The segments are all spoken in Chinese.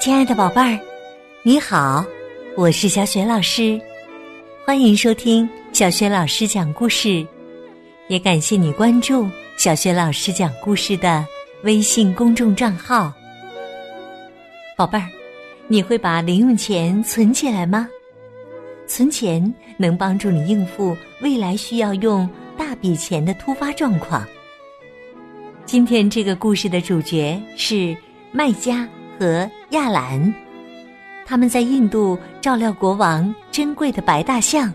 亲爱的宝贝儿，你好，我是小雪老师，欢迎收听小雪老师讲故事，也感谢你关注小雪老师讲故事的微信公众账号。宝贝儿，你会把零用钱存起来吗？存钱能帮助你应付未来需要用大笔钱的突发状况。今天这个故事的主角是卖家和亚兰，他们在印度照料国王珍贵的白大象。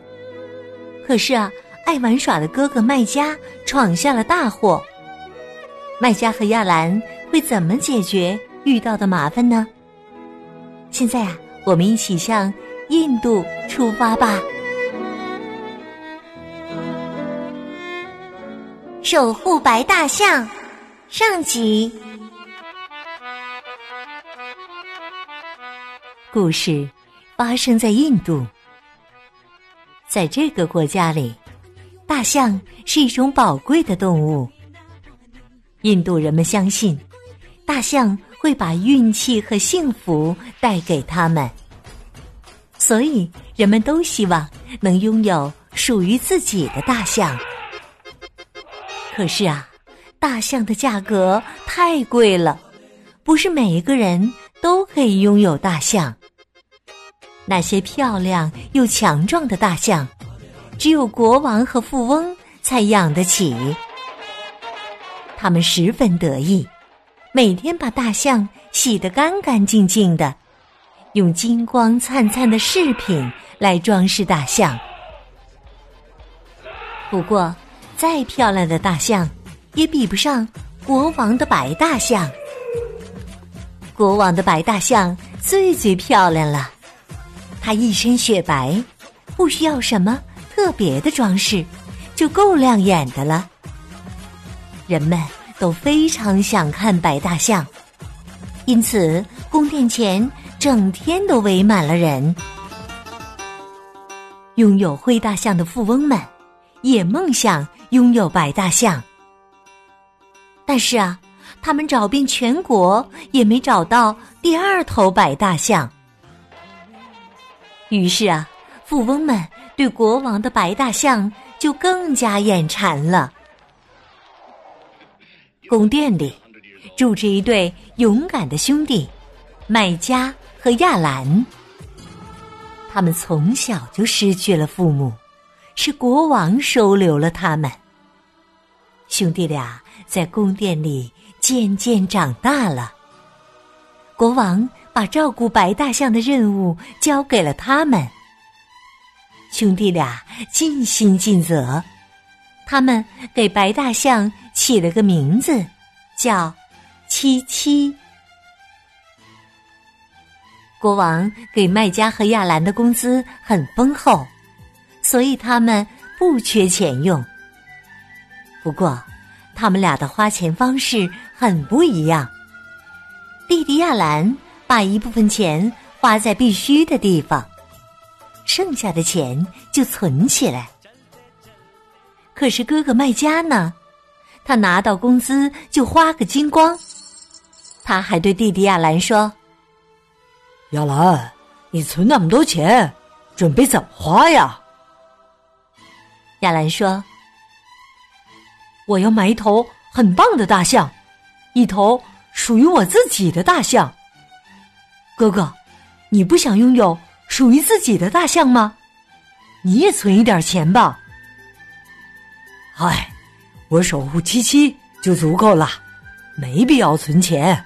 可是啊，爱玩耍的哥哥麦加闯下了大祸。麦加和亚兰会怎么解决遇到的麻烦呢？现在啊，我们一起向印度出发吧！守护白大象。上集，故事发生在印度。在这个国家里，大象是一种宝贵的动物。印度人们相信，大象会把运气和幸福带给他们，所以人们都希望能拥有属于自己的大象。可是啊。大象的价格太贵了，不是每一个人都可以拥有大象。那些漂亮又强壮的大象，只有国王和富翁才养得起。他们十分得意，每天把大象洗得干干净净的，用金光灿灿的饰品来装饰大象。不过，再漂亮的大象。也比不上国王的白大象。国王的白大象最最漂亮了，它一身雪白，不需要什么特别的装饰，就够亮眼的了。人们都非常想看白大象，因此宫殿前整天都围满了人。拥有灰大象的富翁们也梦想拥有白大象。但是啊，他们找遍全国也没找到第二头白大象。于是啊，富翁们对国王的白大象就更加眼馋了。宫殿里住着一对勇敢的兄弟，麦加和亚兰。他们从小就失去了父母，是国王收留了他们。兄弟俩。在宫殿里渐渐长大了。国王把照顾白大象的任务交给了他们。兄弟俩尽心尽责，他们给白大象起了个名字，叫七七。国王给麦加和亚兰的工资很丰厚，所以他们不缺钱用。不过，他们俩的花钱方式很不一样。弟弟亚兰把一部分钱花在必须的地方，剩下的钱就存起来。可是哥哥麦家呢？他拿到工资就花个精光。他还对弟弟亚兰说：“亚兰，你存那么多钱，准备怎么花呀？”亚兰说。我要买一头很棒的大象，一头属于我自己的大象。哥哥，你不想拥有属于自己的大象吗？你也存一点钱吧。唉，我守护七七就足够了，没必要存钱。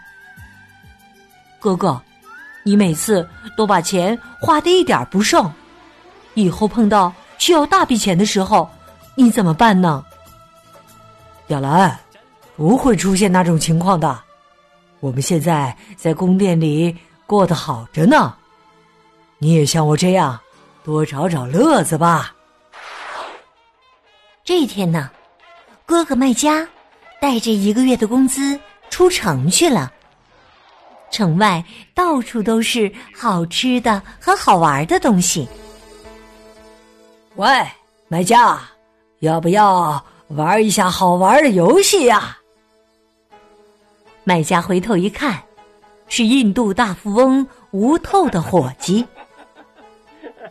哥哥，你每次都把钱花的一点不剩，以后碰到需要大笔钱的时候，你怎么办呢？亚兰，不会出现那种情况的。我们现在在宫殿里过得好着呢。你也像我这样，多找找乐子吧。这一天呢，哥哥卖家带着一个月的工资出城去了。城外到处都是好吃的和好玩的东西。喂，卖家，要不要？玩一下好玩的游戏呀！卖家回头一看，是印度大富翁吴透的伙计。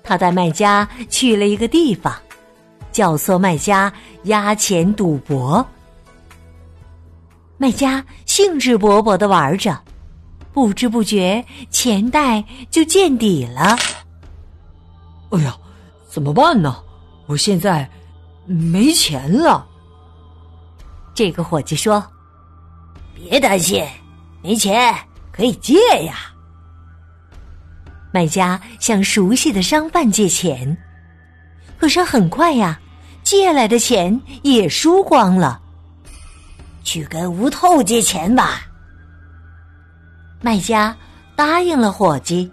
他带卖家去了一个地方，教唆卖家押钱赌博。卖家兴致勃勃的玩着，不知不觉钱袋就见底了。哎呀，怎么办呢？我现在没钱了。这个伙计说：“别担心，没钱可以借呀。”卖家向熟悉的商贩借钱，可是很快呀，借来的钱也输光了。去跟吴透借钱吧。卖家答应了伙计。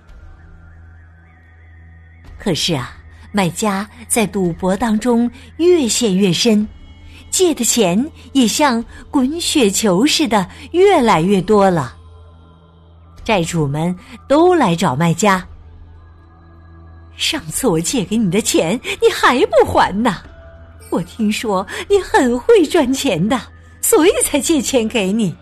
可是啊，卖家在赌博当中越陷越深，借的钱也像滚雪球似的越来越多了。债主们都来找卖家。上次我借给你的钱，你还不还呢？我听说你很会赚钱的，所以才借钱给你。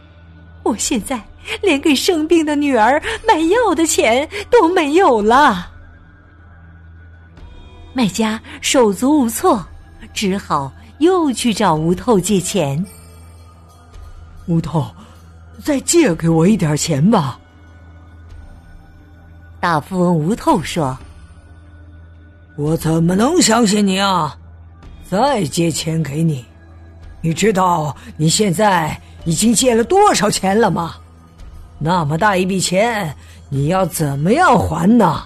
我现在连给生病的女儿买药的钱都没有了。卖家手足无措，只好又去找吴透借钱。吴透，再借给我一点钱吧。大富翁吴透说：“我怎么能相信你啊？再借钱给你，你知道你现在已经借了多少钱了吗？那么大一笔钱，你要怎么样还呢？”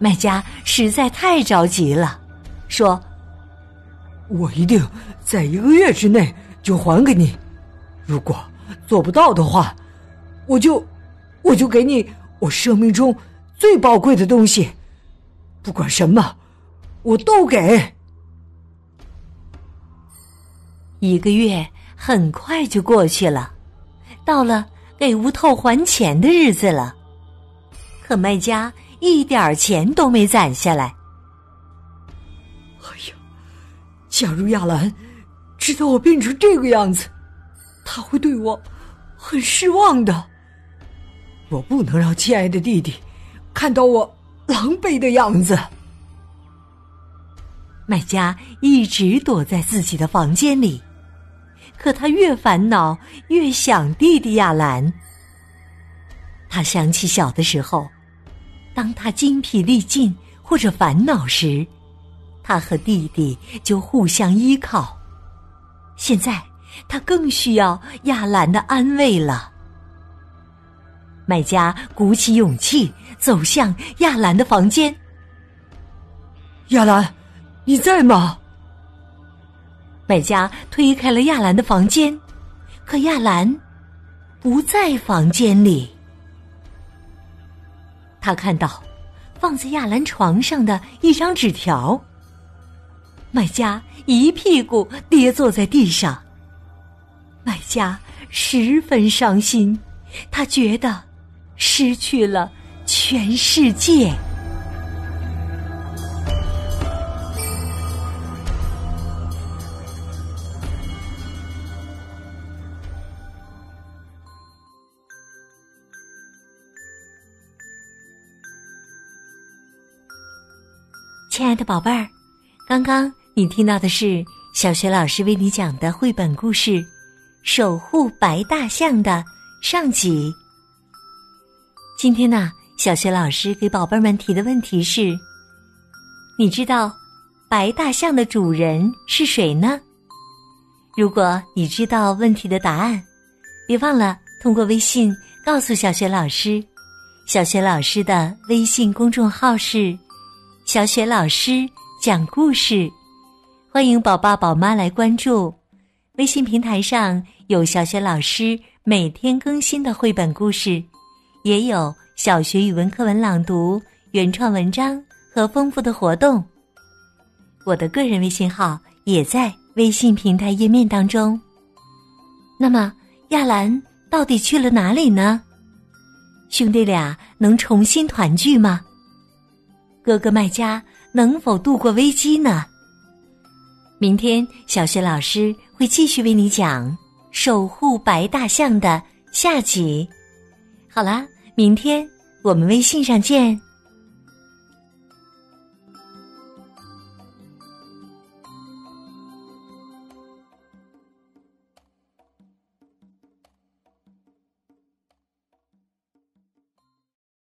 卖家实在太着急了，说：“我一定在一个月之内就还给你。如果做不到的话，我就我就给你我生命中最宝贵的东西，不管什么，我都给。”一个月很快就过去了，到了给吴透还钱的日子了，可卖家。一点钱都没攒下来。哎呀，假如亚兰知道我变成这个样子，他会对我很失望的。我不能让亲爱的弟弟看到我狼狈的样子。卖家一直躲在自己的房间里，可他越烦恼越想弟弟亚兰。他想起小的时候。当他精疲力尽或者烦恼时，他和弟弟就互相依靠。现在他更需要亚兰的安慰了。卖家鼓起勇气走向亚兰的房间。亚兰，你在吗？卖家推开了亚兰的房间，可亚兰不在房间里。他看到放在亚兰床上的一张纸条。卖家一屁股跌坐在地上。卖家十分伤心，他觉得失去了全世界。亲爱的宝贝儿，刚刚你听到的是小学老师为你讲的绘本故事《守护白大象》的上集。今天呢，小学老师给宝贝们提的问题是：你知道白大象的主人是谁呢？如果你知道问题的答案，别忘了通过微信告诉小学老师。小学老师的微信公众号是。小雪老师讲故事，欢迎宝爸宝妈来关注。微信平台上有小雪老师每天更新的绘本故事，也有小学语文课文朗读、原创文章和丰富的活动。我的个人微信号也在微信平台页面当中。那么亚兰到底去了哪里呢？兄弟俩能重新团聚吗？哥哥卖家能否度过危机呢？明天小学老师会继续为你讲《守护白大象》的下集。好啦，明天我们微信上见。